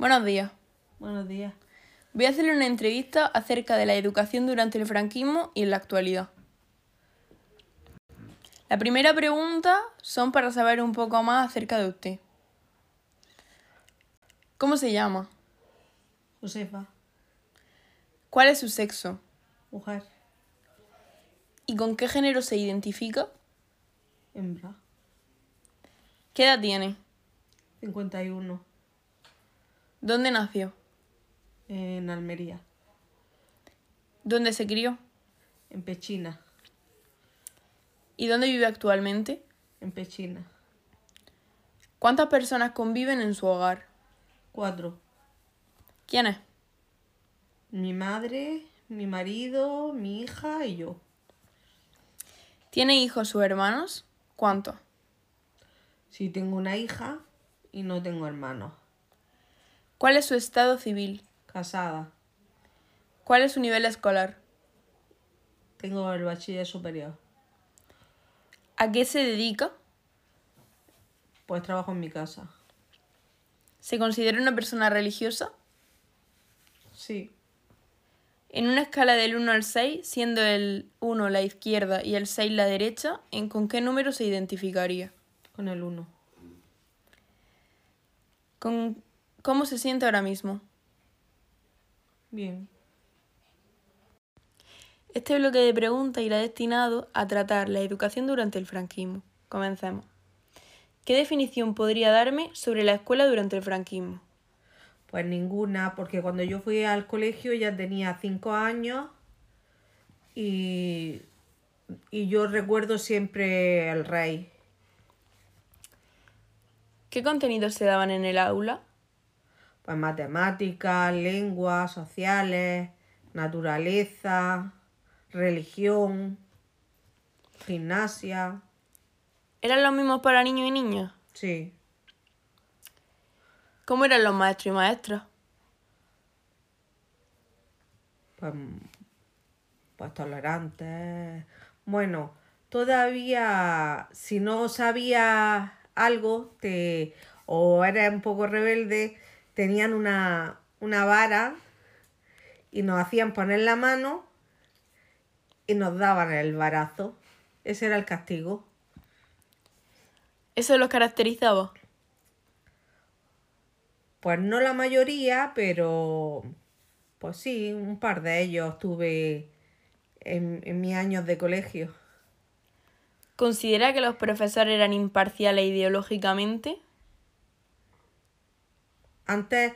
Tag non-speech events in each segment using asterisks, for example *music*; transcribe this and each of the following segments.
Buenos días. Buenos días. Voy a hacerle una entrevista acerca de la educación durante el franquismo y en la actualidad. La primera pregunta son para saber un poco más acerca de usted. ¿Cómo se llama? Josefa, ¿Cuál es su sexo? mujer, ¿Y con qué género se identifica? hembra, ¿Qué edad tiene? 51, ¿Dónde nació? en Almería, ¿Dónde se crió? en Pechina, ¿Y dónde vive actualmente? en Pechina, ¿Cuántas personas conviven en su hogar? cuatro, ¿Quiénes? mi madre, mi marido, mi hija y yo. ¿Tiene hijos o hermanos? ¿Cuántos? Sí, tengo una hija y no tengo hermanos. ¿Cuál es su estado civil? Casada, ¿Cuál es su nivel escolar? tengo el bachiller superior, ¿A qué se dedica? pues trabajo en mi casa. ¿Se considera una persona religiosa? Sí, En una escala del 1 al 6, siendo el 1 la izquierda y el 6 la derecha, ¿en con qué número se identificaría? con el uno. ¿Con ¿Cómo se siente ahora mismo? Bien, Este bloque de preguntas irá destinado a tratar la educación durante el franquismo. Comencemos. ¿Qué definición podría darme sobre la escuela durante el franquismo? pues ninguna, porque cuando yo fui al colegio ya tenía cinco años y, y yo recuerdo siempre el rey. ¿Qué contenidos se daban en el aula? Pues matemáticas, lenguas, sociales, naturaleza, religión, gimnasia. ¿Eran los mismos para niños y niñas? Sí, ¿Cómo eran los maestros y maestras? pues, pues tolerantes. Bueno, todavía si no sabías algo te, o eras un poco rebelde, tenían una, una vara y nos hacían poner la mano y nos daban el varazo. Ese era el castigo. ¿Eso los caracterizaba? Pues no la mayoría, pero pues sí, un par de ellos tuve en, en mis años de colegio. ¿Considera que los profesores eran imparciales ideológicamente? Antes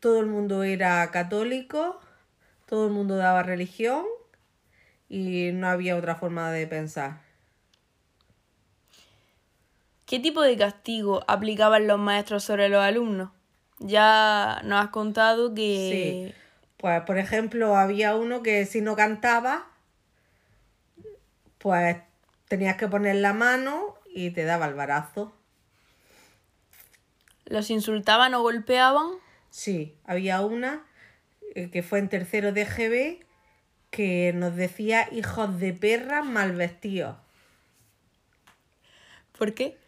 todo el mundo era católico, todo el mundo daba religión y no había otra forma de pensar. ¿Qué tipo de castigo aplicaban los maestros sobre los alumnos? Ya nos has contado que... Sí. Pues por ejemplo, había uno que si no cantaba, pues tenías que poner la mano y te daba el barazo. Los insultaban o golpeaban. Sí, había una eh, que fue en tercero de GB que nos decía hijos de perra mal vestidos. ¿Por qué?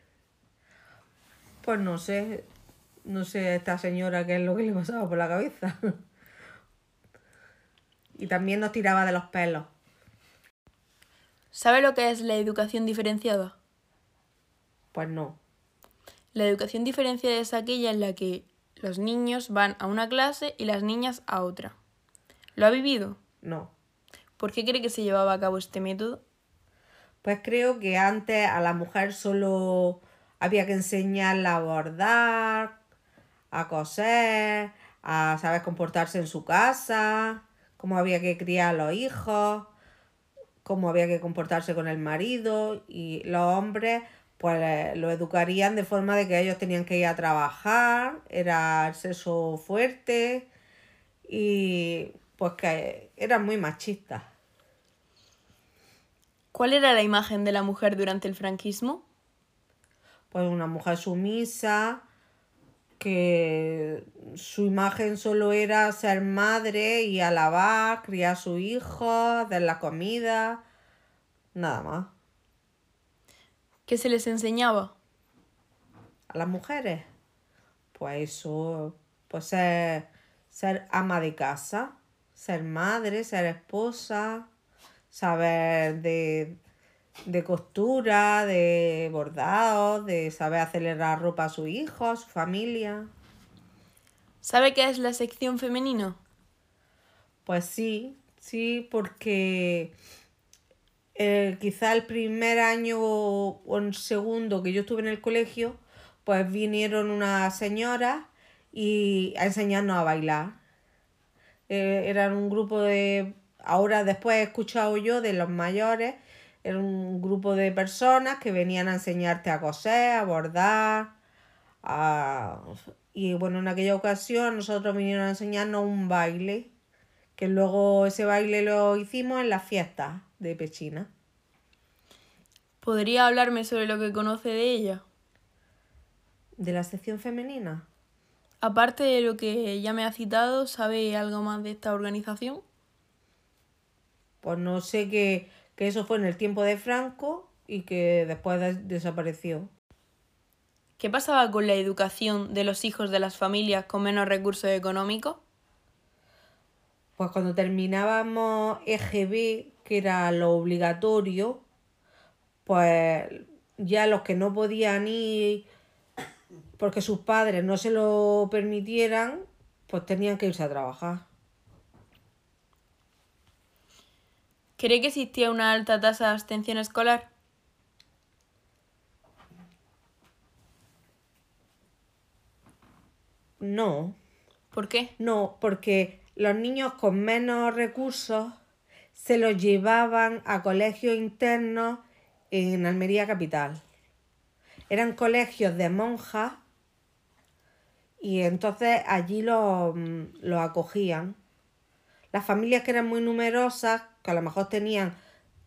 Pues no sé, no sé a esta señora qué es lo que le pasaba por la cabeza. *laughs* y también nos tiraba de los pelos. ¿Sabe lo que es la educación diferenciada? Pues no, La educación diferenciada es aquella en la que los niños van a una clase y las niñas a otra. ¿Lo ha vivido? no. ¿Por qué cree que se llevaba a cabo este método? Pues creo que antes a la mujer solo había que enseñarla a bordar, a coser, a saber comportarse en su casa, cómo había que criar a los hijos, cómo había que comportarse con el marido y los hombres pues lo educarían de forma de que ellos tenían que ir a trabajar, era el sexo fuerte y pues que eran muy machistas. ¿Cuál era la imagen de la mujer durante el franquismo? pues una mujer sumisa, que su imagen solo era ser madre y alabar, criar a su hijo, dar la comida, nada más. ¿Qué se les enseñaba? A las mujeres, pues eso, pues ser, ser ama de casa, ser madre, ser esposa, saber de, de costura, de bordados, de saber acelerar ropa a su hijo, a su familia. ¿Sabe qué es la sección femenino? Pues sí, sí, porque eh, quizá el primer año o el segundo que yo estuve en el colegio, pues vinieron unas señoras y a enseñarnos a bailar. Eh, eran un grupo de, ahora después he escuchado yo de los mayores, era un grupo de personas que venían a enseñarte a coser, a bordar, y bueno, en aquella ocasión nosotros vinieron a enseñarnos un baile, que luego ese baile lo hicimos en las fiestas de Pechina. ¿Podría hablarme sobre lo que conoce de ella? ¿De la sección femenina? Aparte de lo que ya me ha citado, ¿sabe algo más de esta organización? Pues no sé que, eso fue en el tiempo de Franco y que después desapareció. ¿Qué pasaba con la educación de los hijos de las familias con menos recursos económicos? Pues cuando terminábamos EGB, que era lo obligatorio, pues ya los que no podían ir porque sus padres no se lo permitieran, pues tenían que irse a trabajar. ¿Cree que existía una alta tasa de abstención escolar? No. ¿Por qué? No, porque los niños con menos recursos se los llevaban a colegios internos en Almería Capital. Eran colegios de monjas y entonces allí lo, lo acogían. Las familias que eran muy numerosas, que a lo mejor tenían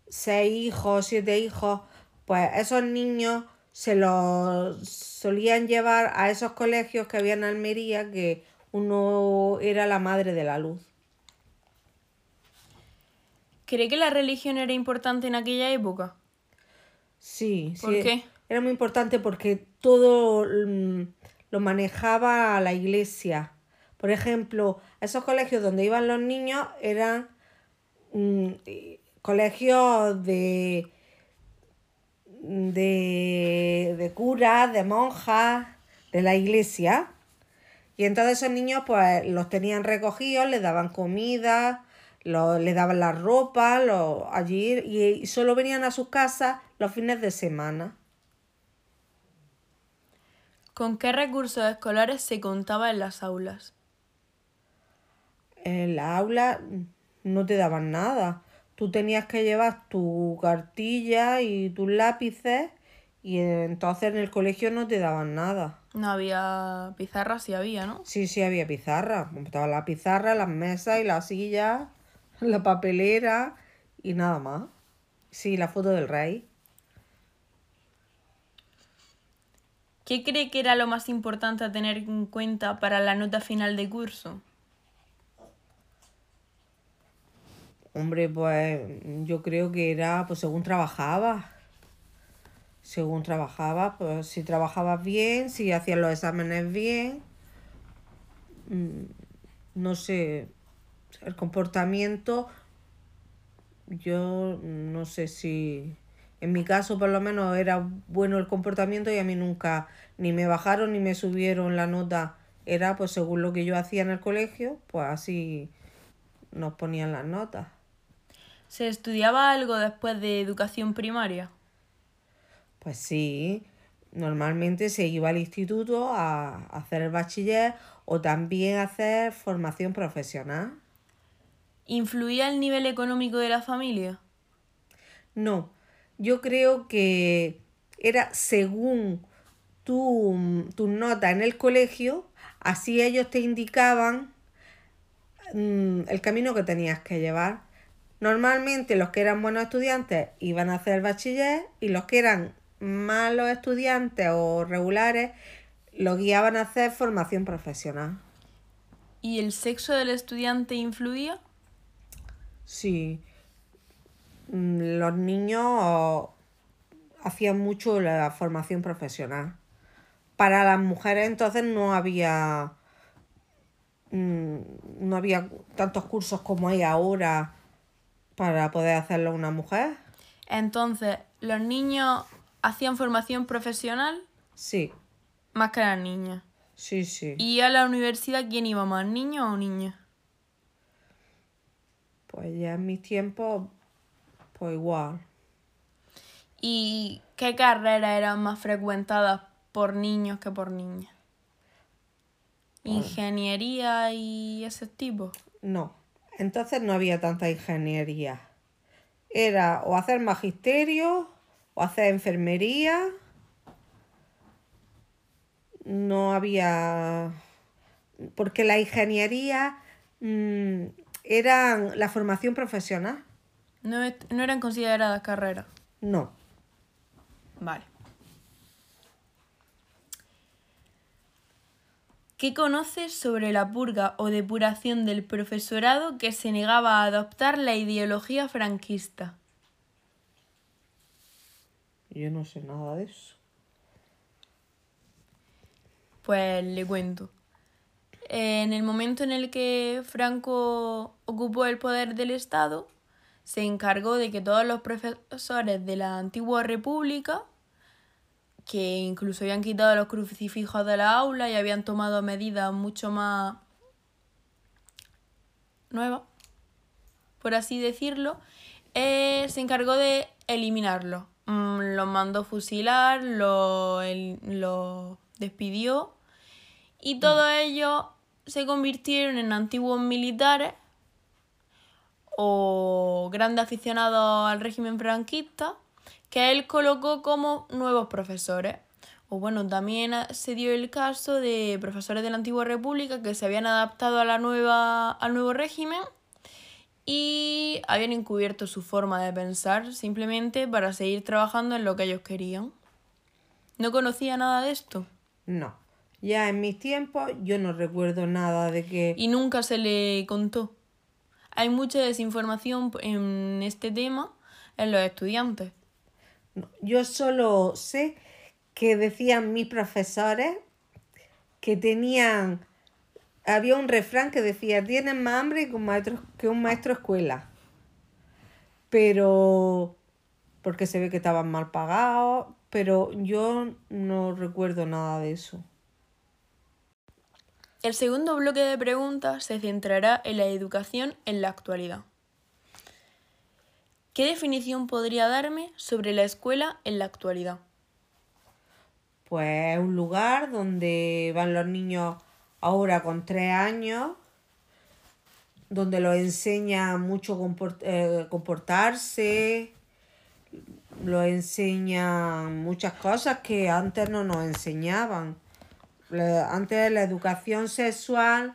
seis hijos, siete hijos, pues esos niños se los solían llevar a esos colegios que había en Almería, que uno era la madre de la luz. ¿Cree que la religión era importante en aquella época? Sí, ¿Por qué? Era muy importante porque todo mm, lo manejaba la iglesia. Por ejemplo, esos colegios donde iban los niños eran mm, colegios de, de, de curas, de monjas, de la iglesia. Y entonces esos niños pues los tenían recogidos, les daban comida, les daban la ropa allí y solo venían a sus casas los fines de semana. ¿Con qué recursos escolares se contaba en las aulas? En la aula no te daban nada. Tú tenías que llevar tu cartilla y tus lápices y entonces en el colegio no te daban nada. No había pizarra, sí había, ¿no? Sí, sí había pizarra. Estaba la pizarra, las mesas y las sillas, la papelera y nada más. Sí, la foto del rey. ¿Qué cree que era lo más importante a tener en cuenta para la nota final de curso? Hombre, pues yo creo que era pues según trabajabas. Según trabajabas, pues si trabajabas bien, si hacías los exámenes bien. Mm, no sé, el comportamiento, yo no sé si en mi caso, por lo menos, era bueno el comportamiento y a mí nunca ni me bajaron ni me subieron la nota. Era pues según lo que yo hacía en el colegio, pues así nos ponían las notas. ¿Se estudiaba algo después de educación primaria? Pues sí, normalmente se iba al instituto a hacer el bachiller o también a hacer formación profesional. ¿Influía el nivel económico de la familia? No, yo creo que era según tu, nota en el colegio, así ellos te indicaban mm, el camino que tenías que llevar. Normalmente los que eran buenos estudiantes iban a hacer bachiller y los que eran malos estudiantes o regulares los guiaban a hacer formación profesional. ¿Y el sexo del estudiante influía? Sí, Mm, los niños hacían mucho la formación profesional. Para las mujeres entonces no había mm, no había tantos cursos como hay ahora para poder hacerlo una mujer. Entonces, ¿los niños hacían formación profesional? Sí. Más que las niñas. Sí, sí. ¿Y a la universidad quién iba más, niños o niñas? Pues ya en mis tiempos, pues igual. ¿Y qué carreras eran más frecuentadas por niños que por niñas? ¿Ingeniería y ese tipo? No. Entonces no había tanta ingeniería. Era o hacer magisterio o hacer enfermería. No había... Porque la ingeniería mm, era la formación profesional. No, no eran consideradas carreras. No. Vale. ¿Qué conoces sobre la purga o depuración del profesorado que se negaba a adoptar la ideología franquista? Yo no sé nada de eso. Pues le cuento. En el momento en el que Franco ocupó el poder del Estado, se encargó de que todos los profesores de la antigua república que incluso habían quitado los crucifijos de la aula y habían tomado medidas mucho más nuevas, por así decirlo, eh, se encargó de eliminarlos. Mm, los mandó fusilar, los lo despidió y todos ellos se convirtieron en antiguos militares o grandes aficionados al régimen franquista que él colocó como nuevos profesores. O bueno, también se dio el caso de profesores de la antigua república que se habían adaptado a la nueva, al nuevo régimen y habían encubierto su forma de pensar simplemente para seguir trabajando en lo que ellos querían. ¿No conocía nada de esto? No. Ya en mis tiempos yo no recuerdo nada de que... Y nunca se le contó. Hay mucha desinformación en este tema en los estudiantes. Yo solo sé que decían mis profesores que tenían, había un refrán que decía, tienen más hambre que un maestro, que un maestro escuela. Pero, porque se ve que estaban mal pagados, pero yo no recuerdo nada de eso. El segundo bloque de preguntas se centrará en la educación en la actualidad. ¿Qué definición podría darme sobre la escuela en la actualidad? Pues un lugar donde van los niños ahora con tres años, donde los enseña mucho eh, comportarse, los enseñan muchas cosas que antes no nos enseñaban. Antes la educación sexual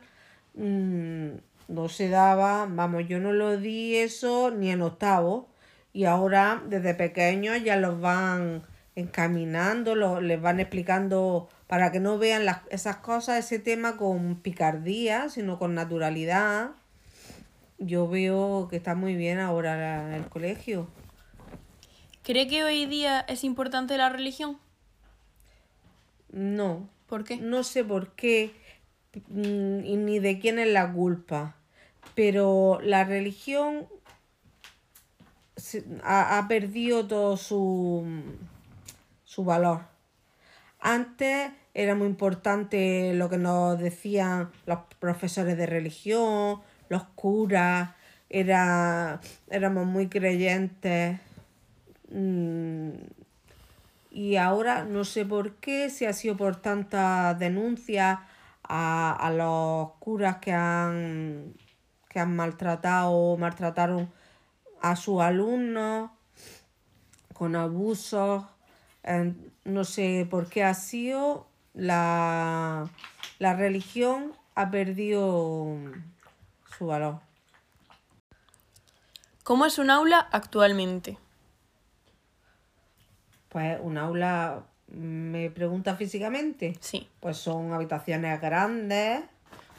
mm, no se daba, vamos, yo no lo di eso ni en octavo y ahora desde pequeños ya los van encaminando, les van explicando para que no vean las, esas cosas, ese tema con picardía, sino con naturalidad. Yo veo que está muy bien ahora el colegio. ¿Cree que hoy día es importante la religión? No. ¿Por qué? No sé por qué mm, ni de quién es la culpa pero la religión ha, perdido todo su, su valor. Antes era muy importante lo que nos decían los profesores de religión, los curas, era, éramos muy creyentes. Y ahora no sé por qué, si ha sido por tantas denuncias a, a los curas que han que han maltratado maltrataron a sus alumnos con abusos. no sé por qué ha sido la, la religión ha perdido su valor. ¿Cómo es un aula actualmente? Pues un aula, me pregunta físicamente. Sí. Pues son habitaciones grandes,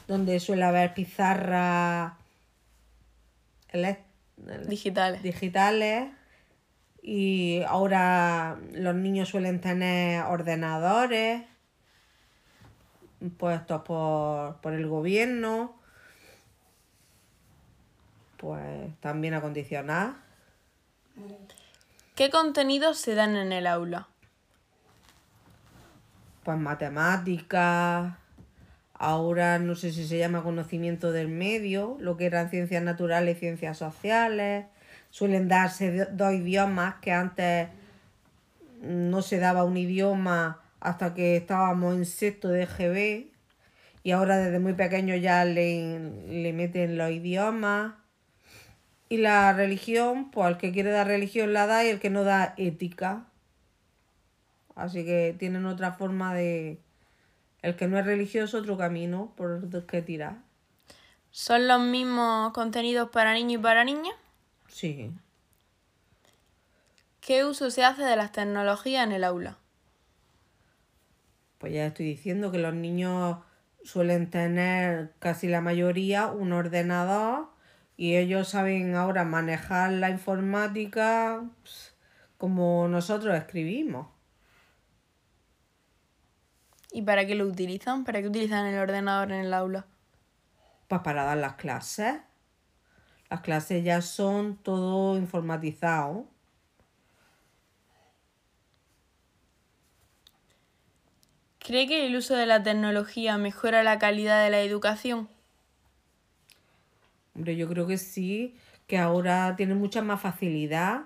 donde suele haber pizarra digitales. digitales y ahora los niños suelen tener ordenadores puestos por, por el gobierno, pues también acondicionar. ¿Qué contenidos se dan en el aula? Pues matemáticas, ahora no sé si se llama conocimiento del medio, lo que eran ciencias naturales y ciencias sociales. Suelen darse dos idiomas que antes no se daba un idioma hasta que estábamos en sexto de GB y ahora desde muy pequeño ya le, le meten los idiomas. Y la religión, pues el que quiere dar religión la da y el que no da ética. Así que tienen otra forma de... El que no es religioso, otro camino por el que tirar. ¿Son los mismos contenidos para niños y para niñas? Sí. ¿Qué uso se hace de las tecnologías en el aula? Pues ya estoy diciendo que los niños suelen tener casi la mayoría un ordenador y ellos saben ahora manejar la informática pues, como nosotros escribimos. ¿Y para qué lo utilizan? ¿Para qué utilizan el ordenador en el aula? Pues para dar las clases. Las clases ya son todo informatizado. ¿Cree que el uso de la tecnología mejora la calidad de la educación? Hombre, yo creo que sí, que ahora tienen mucha más facilidad.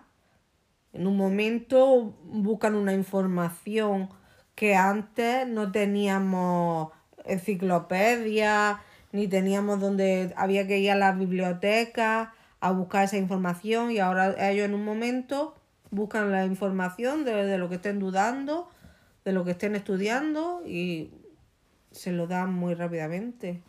En un momento buscan una información que antes no teníamos enciclopedia, ni teníamos donde había que ir a la biblioteca a buscar esa información y ahora ellos en un momento buscan la información de, de lo que estén dudando, de lo que estén estudiando y se lo dan muy rápidamente.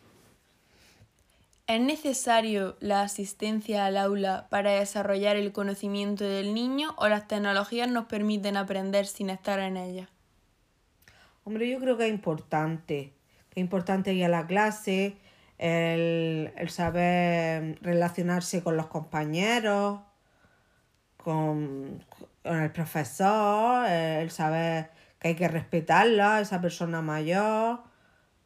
¿Es necesario la asistencia al aula para desarrollar el conocimiento del niño o las tecnologías nos permiten aprender sin estar en ellas? Hombre, yo creo que es importante. Es importante ir a la clase, el, el saber relacionarse con los compañeros, con, con el profesor, el saber que hay que respetarla, esa persona mayor,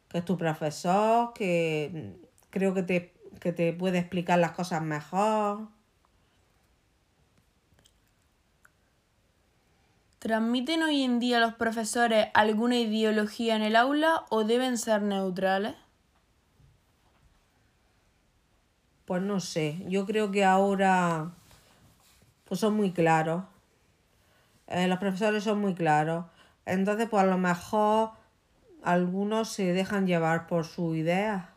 que es tu profesor, que creo que te, que te puede explicar las cosas mejor. ¿Transmiten hoy en día los profesores alguna ideología en el aula o deben ser neutrales? Pues no sé, yo creo que ahora pues son muy claros. Eh, los profesores son muy claros. Entonces, pues a lo mejor algunos se dejan llevar por su idea.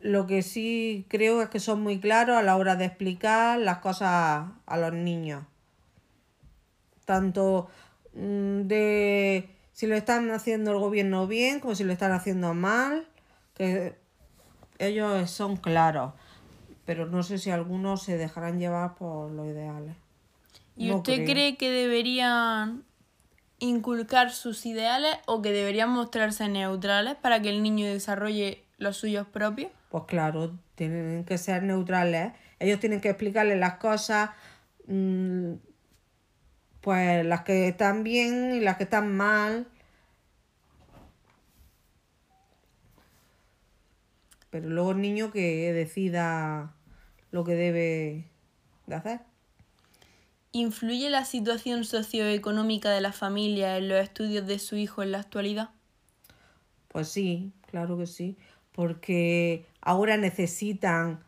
Lo que sí creo es que son muy claros a la hora de explicar las cosas a los niños. Tanto mm, de si lo están haciendo el gobierno bien como si lo están haciendo mal, que ellos son claros, pero no sé si algunos se dejarán llevar por los ideales. ¿Y No usted creo. cree que deberían inculcar sus ideales o que deberían mostrarse neutrales para que el niño desarrolle los suyos propios? Pues claro, tienen que ser neutrales. Ellos tienen que explicarle las cosas, mm, pues las que están bien y las que están mal. Pero luego el niño que decida lo que debe de hacer. ¿Influye la situación socioeconómica de la familia en los estudios de su hijo en la actualidad? Pues sí, claro que sí, porque ahora necesitan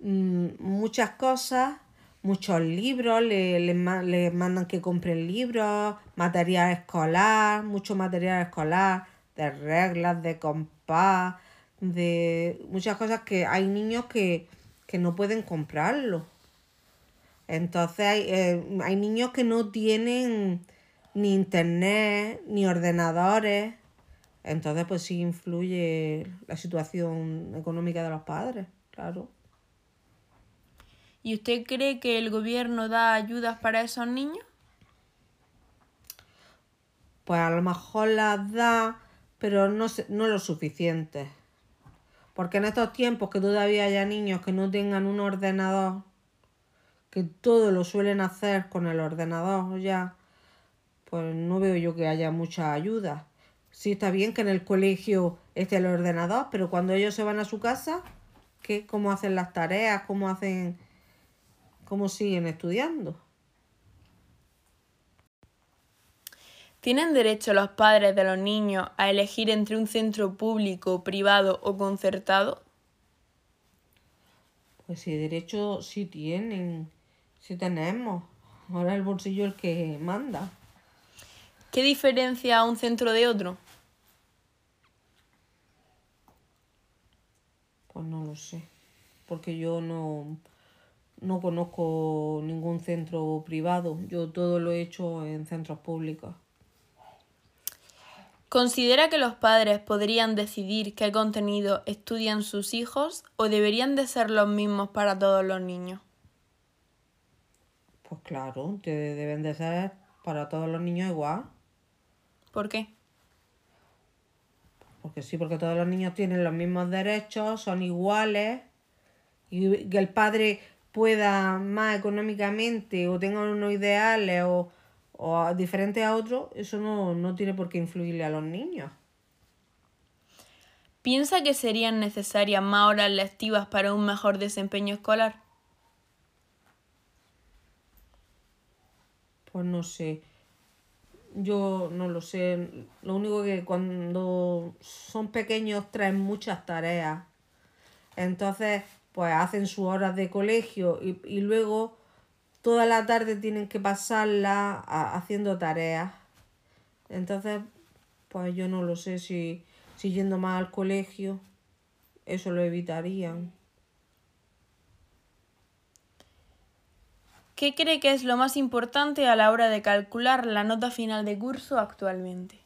mm, muchas cosas, muchos libros, le, le le mandan que compren libros, material escolar, mucho material escolar, de reglas, de compás, de muchas cosas que hay niños que, que no pueden comprarlo. Entonces hay, eh, hay niños que no tienen ni internet, ni ordenadores. Entonces, pues sí influye la situación económica de los padres, claro. ¿Y usted cree que el gobierno da ayudas para esos niños? Pues a lo mejor las da, pero no, no lo suficiente. Porque en estos tiempos que todavía haya niños que no tengan un ordenador, que todo lo suelen hacer con el ordenador ya, pues no veo yo que haya mucha ayuda. Sí está bien que en el colegio esté el ordenador, pero cuando ellos se van a su casa, ¿qué, ¿cómo hacen las tareas? ¿Cómo hacen, cómo siguen estudiando? ¿Tienen derecho los padres de los niños a elegir entre un centro público, privado o concertado? Pues sí, derecho sí tienen, sí tenemos. Ahora el bolsillo el que manda. ¿Qué diferencia un centro de otro? Pues no lo sé, porque yo no, no conozco ningún centro privado. Yo todo lo he hecho en centros públicos. ¿Considera que los padres podrían decidir qué contenido estudian sus hijos o deberían de ser los mismos para todos los niños? Pues claro, deben de ser para todos los niños igual. ¿Por qué? Porque sí, porque todos los niños tienen los mismos derechos, son iguales, y que el padre pueda más económicamente o tenga unos ideales o, o diferentes a otros, eso no, no tiene por qué influirle a los niños. ¿Piensa que serían necesarias más horas lectivas para un mejor desempeño escolar? Pues no sé. Yo no lo sé. Lo único que cuando son pequeños traen muchas tareas. Entonces, pues hacen sus horas de colegio y, y luego toda la tarde tienen que pasarla haciendo tareas. Entonces, pues yo no lo sé si, si yendo más al colegio, eso lo evitarían. ¿Qué cree que es lo más importante a la hora de calcular la nota final de curso actualmente?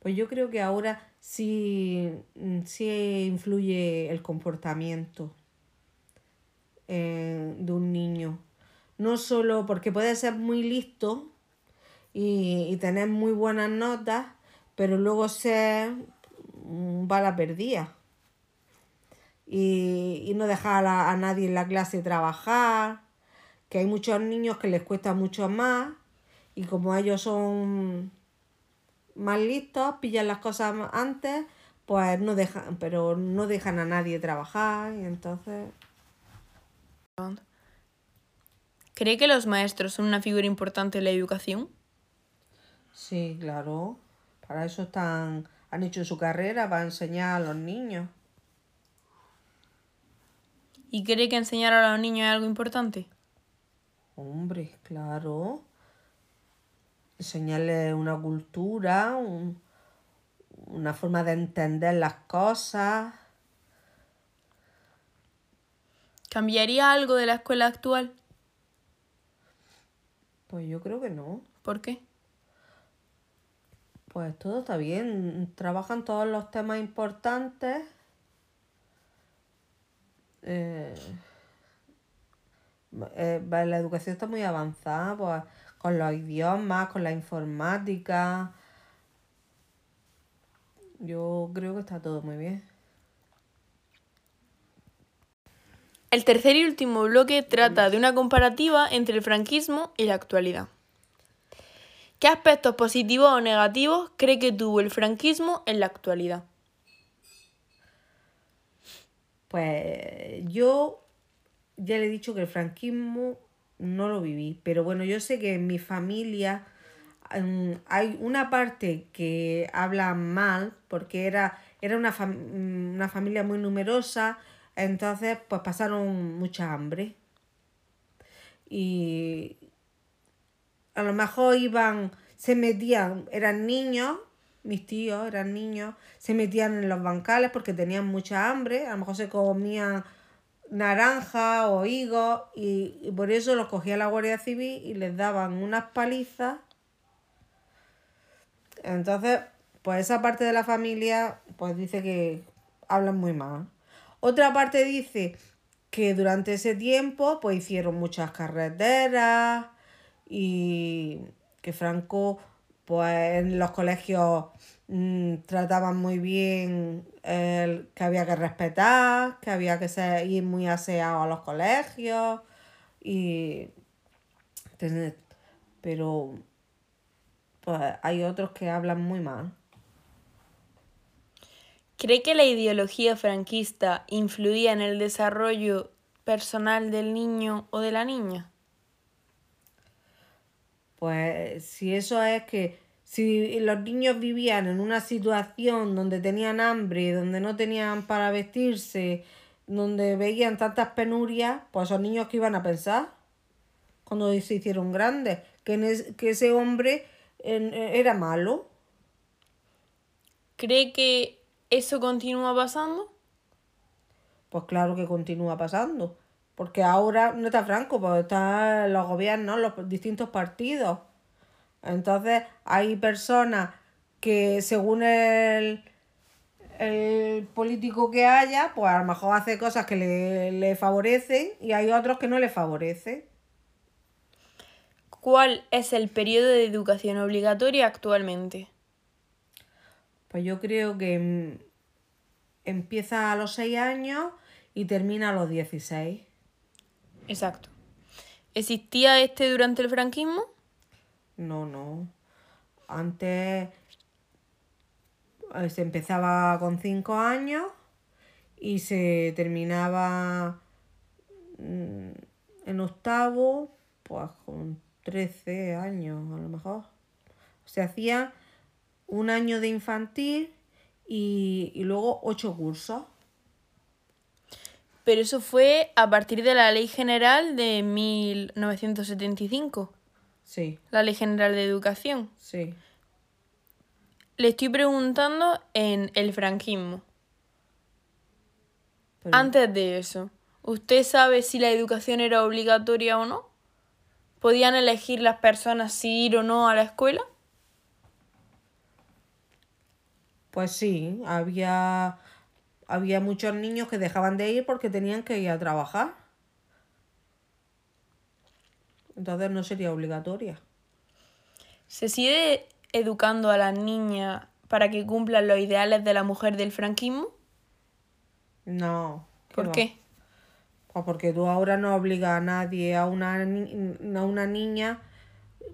Pues yo creo que ahora sí, sí influye el comportamiento. Eh, de un niño. No solo porque puede ser muy listo y, tener muy buenas notas, pero luego ser bala perdida. Y, y no dejar a, a, nadie en la clase trabajar, que hay muchos niños que les cuesta mucho más y como ellos son más listos, pillan las cosas antes, pues no dejan, pero no dejan a nadie trabajar y entonces... ¿Cree que los maestros son una figura importante en la educación? Sí, claro. Para eso están, han hecho su carrera, para enseñar a los niños. ¿Y cree que enseñar a los niños es algo importante? Hombre, claro. Enseñarles una cultura, una forma de entender las cosas. ¿Cambiaría algo de la escuela actual? Pues yo creo que no. ¿Por qué? Pues todo está bien. Trabajan todos los temas importantes. Eh, eh, la educación está muy avanzada, pues, con los idiomas, con la informática. Yo creo que está todo muy bien. El tercer y último bloque trata de una comparativa entre el franquismo y la actualidad. ¿Qué aspectos positivos o negativos cree que tuvo el franquismo en la actualidad? Pues yo ya le he dicho que el franquismo no lo viví, pero bueno, yo sé que en mi familia mm, hay una parte que habla mal porque era, era una, mm, una familia muy numerosa entonces, pues pasaron mucha hambre. Y a lo mejor iban, se metían, eran niños, mis tíos eran niños, se metían en los bancales porque tenían mucha hambre, a lo mejor se comían naranja o higos y, y por eso los cogía la Guardia Civil y les daban unas palizas. Entonces, pues esa parte de la familia, pues dice que hablan muy mal. Otra parte dice que durante ese tiempo pues hicieron muchas carreteras y que Franco pues en los colegios mmm, trataban muy bien el, que había que respetar, que había que ser, ir muy aseado a los colegios y pero pues hay otros que hablan muy mal. ¿Cree que la ideología franquista influía en el desarrollo personal del niño o de la niña? Pues si eso es que si los niños vivían en una situación donde tenían hambre, donde no tenían para vestirse, donde veían tantas penurias, pues esos niños que iban a pensar cuando se hicieron grandes, que, que ese hombre era malo. ¿Cree que eso continúa pasando? Pues claro que continúa pasando. Porque ahora no está Franco, pues están los gobiernos, los distintos partidos. Entonces hay personas que según el, el político que haya, pues a lo mejor hace cosas que le, le favorecen y hay otros que no le favorecen. ¿Cuál es el periodo de educación obligatoria actualmente? Pues yo creo que em, empieza a los 6 años y termina a los 16. Exacto. ¿Existía este durante el franquismo? No, no. Antes eh, se empezaba con 5 años y se terminaba mm, en octavo, pues con 13 años a lo mejor. Se hacía un año de infantil y, luego ocho cursos. Pero eso fue a partir de la Ley General de 1975. Sí. La Ley General de Educación. Sí. Le estoy preguntando en el franquismo. Antes de eso, ¿usted sabe si la educación era obligatoria o no? ¿Podían elegir las personas si ir o no a la escuela? Pues sí, había, había muchos niños que dejaban de ir porque tenían que ir a trabajar. Entonces no sería obligatoria. ¿Se sigue educando a las niñas para que cumplan los ideales de la mujer del franquismo? No. ¿Por qué? Pues porque tú ahora no obligas a nadie, a una, a una niña,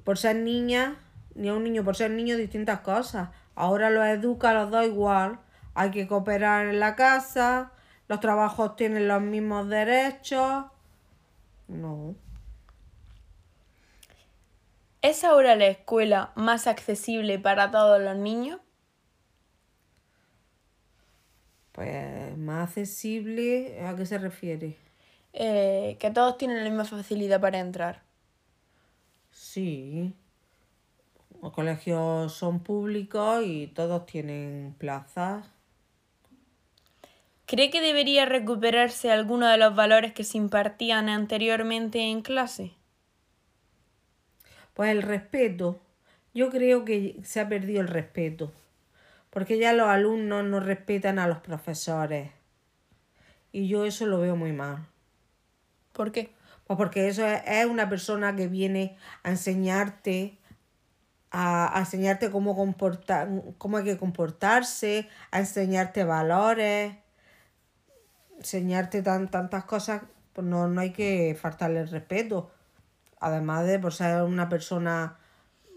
por ser niña, ni a un niño por ser niño, distintas cosas. Ahora los educa a los dos igual. Hay que cooperar en la casa, los trabajos tienen los mismos derechos. No. ¿Es ahora la escuela más accesible para todos los niños? Pues más accesible, ¿a qué se refiere? Eh, que todos tienen la misma facilidad para entrar. Sí. Los colegios son públicos y todos tienen plazas. ¿Cree que debería recuperarse alguno de los valores que se impartían anteriormente en clase? Pues el respeto. Yo creo que se ha perdido el respeto. Porque ya los alumnos no respetan a los profesores. Y yo eso lo veo muy mal. ¿Por qué? Pues porque eso es, una persona que viene a enseñarte, a, enseñarte cómo, comportar, cómo hay que comportarse, a enseñarte valores, enseñarte tan, tantas cosas, pues no, no hay que faltarle el respeto. Además de por ser una persona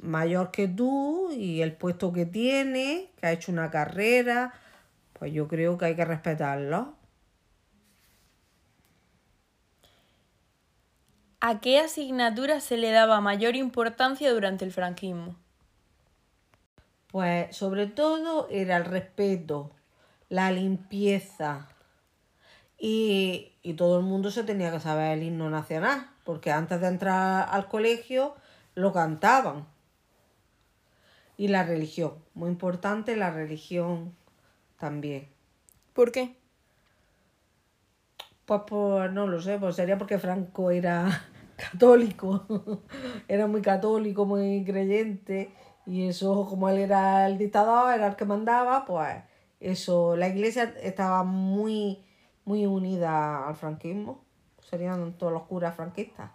mayor que tú y el puesto que tiene, que ha hecho una carrera, pues yo creo que hay que respetarlo. ¿A qué asignatura se le daba mayor importancia durante el franquismo? Pues sobre todo era el respeto, la limpieza y, y, todo el mundo se tenía que saber el himno nacional, porque antes de entrar al colegio lo cantaban. Y la religión, muy importante la religión también. ¿Por qué? Pues, no lo sé, pues sería porque Franco era *laughs* católico, *laughs* era muy católico, muy creyente, y eso, como él era el dictador, era el que mandaba, pues eso, la iglesia estaba muy, muy unida al franquismo, serían todos los curas franquistas.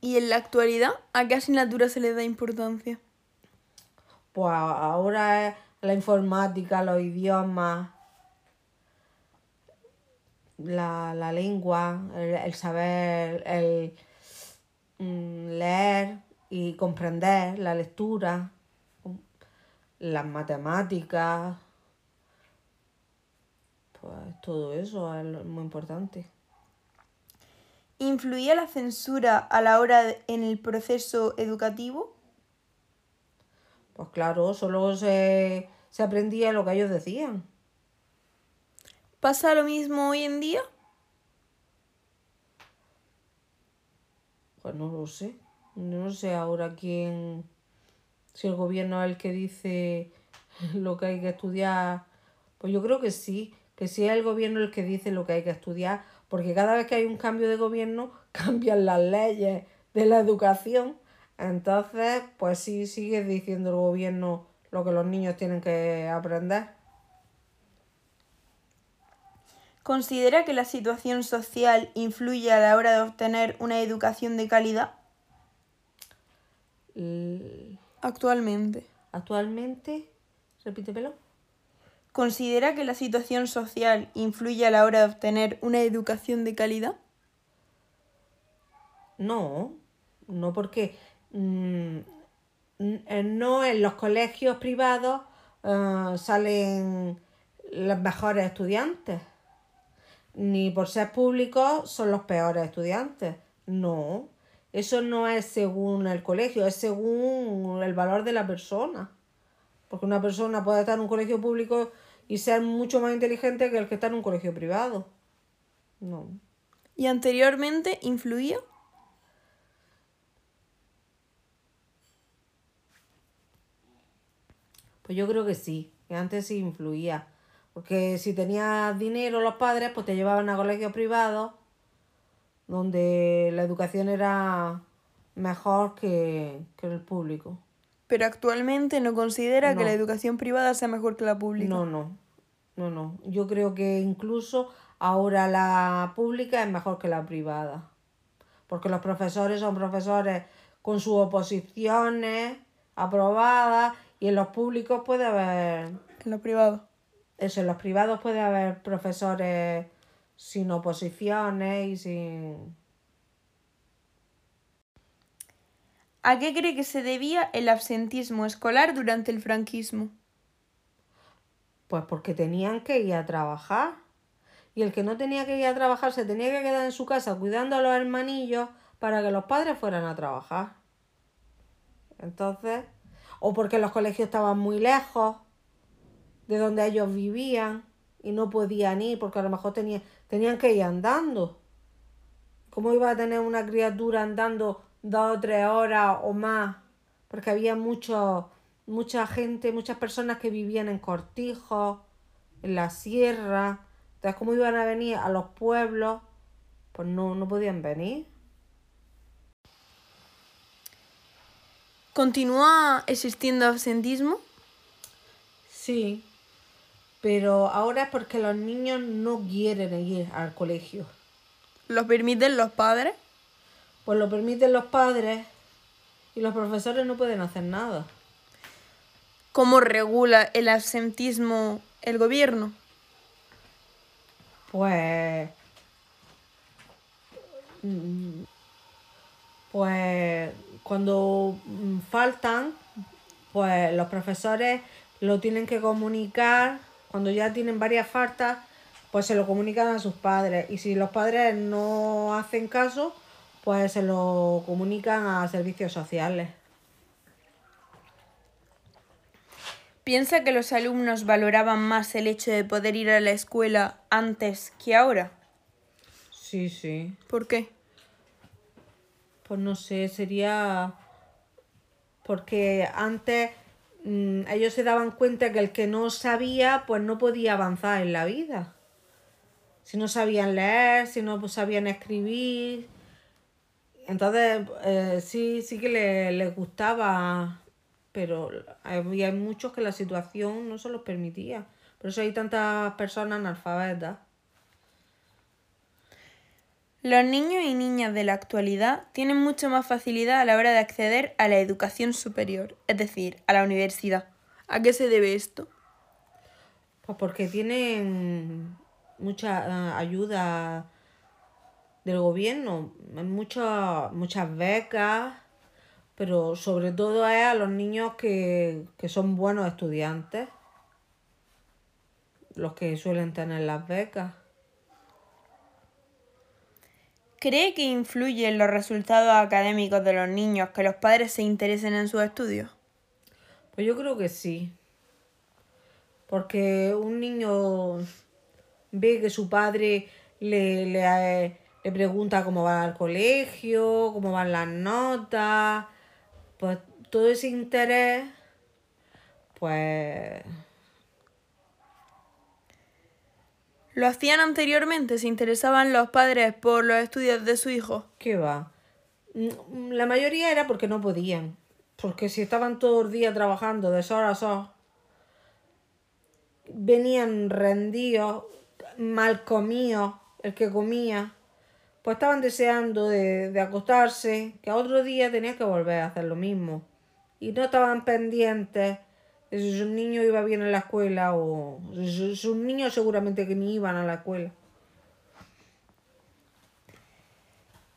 ¿Y en la actualidad a qué asignatura se le da importancia? Pues ahora es la informática, los idiomas, la, lengua, el saber, el, Mm, leer y comprender la lectura. las matemáticas, pues todo eso es muy importante. ¿Influía la censura a la hora en el proceso educativo? Pues claro, solo se, se aprendía lo que ellos decían. ¿Pasa lo mismo hoy en día? Pues no lo sé. No sé ahora quién, si el gobierno es el que dice *laughs* lo que hay que estudiar. Pues yo creo que sí, que sí es el gobierno el que dice lo que hay que estudiar, porque cada vez que hay un cambio de gobierno *laughs* cambian las leyes de la educación. Entonces, pues sí, sigue diciendo el gobierno lo que los niños tienen que aprender. ¿Considera que la situación social influye a la hora de obtener una educación de calidad? Actualmente. Actualmente, repítemelo. ¿Considera que la situación social influye a la hora de obtener una educación de calidad? No, no porque mm, no en los colegios privados eh, salen los mejores estudiantes, ni por ser públicos son los peores estudiantes. No, eso no es según el colegio, es según el valor de la persona. Porque una persona puede estar en un colegio público y ser mucho más inteligente que el que está en un colegio privado. No. ¿Y anteriormente influía? Pues yo creo que sí, que antes sí influía. Porque si tenías dinero los padres, pues te llevaban a colegios privados donde la educación era mejor que, el público. Pero actualmente no considera que la educación privada sea mejor que la pública. No, no, no, no. Yo creo que incluso ahora la pública es mejor que la privada. Porque los profesores son profesores con sus oposiciones aprobadas y en los públicos puede haber... En los privados. Eso, en los privados puede haber profesores sin oposiciones y sin... ¿A qué cree que se debía el absentismo escolar durante el franquismo? Pues porque tenían que ir a trabajar. Y el que no tenía que ir a trabajar se tenía que quedar en su casa cuidando a los hermanillos para que los padres fueran a trabajar. Entonces, o porque los colegios estaban muy lejos de donde ellos vivían y no podían ir porque a lo mejor tenían, que ir andando. ¿Cómo iba a tener una criatura andando dos o tres horas o más? Porque había mucho, mucha gente, muchas personas que vivían en cortijos, en la sierra. Entonces, ¿cómo iban a venir a los pueblos? Pues no, no podían venir. ¿Continúa existiendo absentismo? Sí, pero ahora es porque los niños no quieren ir al colegio. ¿Lo permiten los padres? Pues lo permiten los padres y los profesores no pueden hacer nada. ¿Cómo regula el absentismo el gobierno? Pues... Mm, pues cuando faltan, pues los profesores lo tienen que comunicar cuando ya tienen varias faltas, pues se lo comunican a sus padres. Y si los padres no hacen caso, pues se lo comunican a servicios sociales. ¿Piensa que los alumnos valoraban más el hecho de poder ir a la escuela antes que ahora? Sí, sí. ¿Por qué? Pues no sé, sería porque antes Mm, ellos se daban cuenta que el que no sabía, pues no podía avanzar en la vida. Si no sabían leer, si no sabían escribir. Entonces, eh, sí, sí que les le gustaba, pero había muchos que la situación no se los permitía. Por eso hay tantas personas analfabetas. Los niños y niñas de la actualidad tienen mucho más facilidad a la hora de acceder a la educación superior, es decir, a la universidad. ¿A qué se debe esto? Pues porque tienen mucha eh, ayuda del gobierno, muchas muchas becas, pero sobre todo es a los niños que, que son buenos estudiantes, los que suelen tener las becas. ¿Cree que influye en los resultados académicos de los niños que los padres se interesen en sus estudios? Pues yo creo que sí. Porque un niño ve que su padre le, le, le pregunta cómo va al colegio, cómo van las notas, pues todo ese interés, pues ¿Lo hacían anteriormente? ¿Se interesaban los padres por los estudios de su hijo? ¿Qué va? Mm, La mayoría era porque no podían. Porque si estaban todo el día trabajando de sol a sol, venían rendidos, mal comidos, el que comía, pues estaban deseando de, de acostarse, que a otro día tenía que volver a hacer lo mismo. Y no estaban pendientes de si sus niños iba bien en la escuela o si sus niños seguramente que ni iban a la escuela.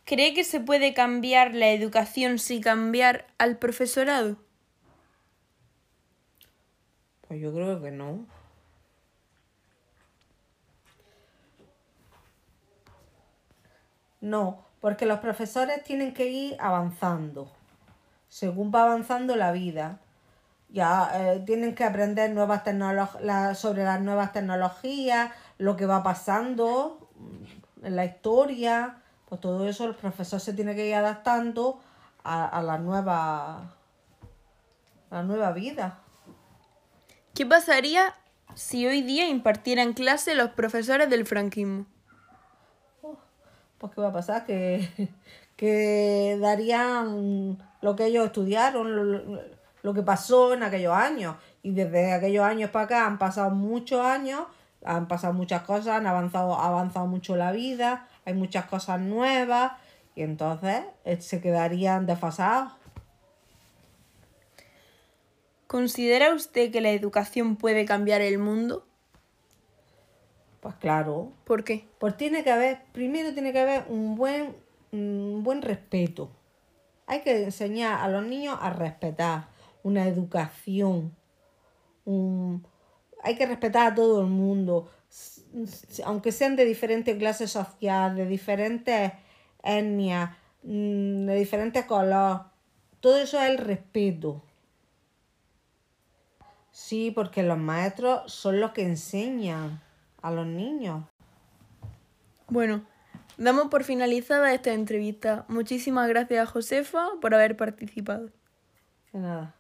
¿Cree que se puede cambiar la educación sin cambiar al profesorado? Pues yo creo que no. No, porque los profesores tienen que ir avanzando. Según va avanzando la vida, ya eh, tienen que aprender nuevas sobre las nuevas tecnologías, lo que va pasando en la historia, pues todo eso el profesor se tiene que ir adaptando a, a la nueva a la nueva vida. ¿Qué pasaría si hoy día impartieran clase los profesores del franquismo? Pues qué va a pasar que, *laughs* que darían lo que ellos estudiaron, lo, lo- que pasó en aquellos años. Y desde aquellos años para acá han pasado muchos años, han pasado muchas cosas, han avanzado, avanzado mucho la vida, hay muchas cosas nuevas, y entonces eh, se quedarían desfasados. ¿Considera usted que la educación puede cambiar el mundo? Pues claro, ¿Por qué? Pues tiene que haber, primero tiene que haber un buen, un buen respeto. Hay que enseñar a los niños a respetar, una educación. un- hay que respetar a todo el mundo, aunque sean de diferentes clases sociales, de diferentes etnias, mm, de diferentes colores. Todo eso es el respeto. Sí, porque los maestros son los que enseñan a los niños. Bueno, damos por finalizada esta entrevista. Muchísimas gracias a Josefa por haber participado. De nada.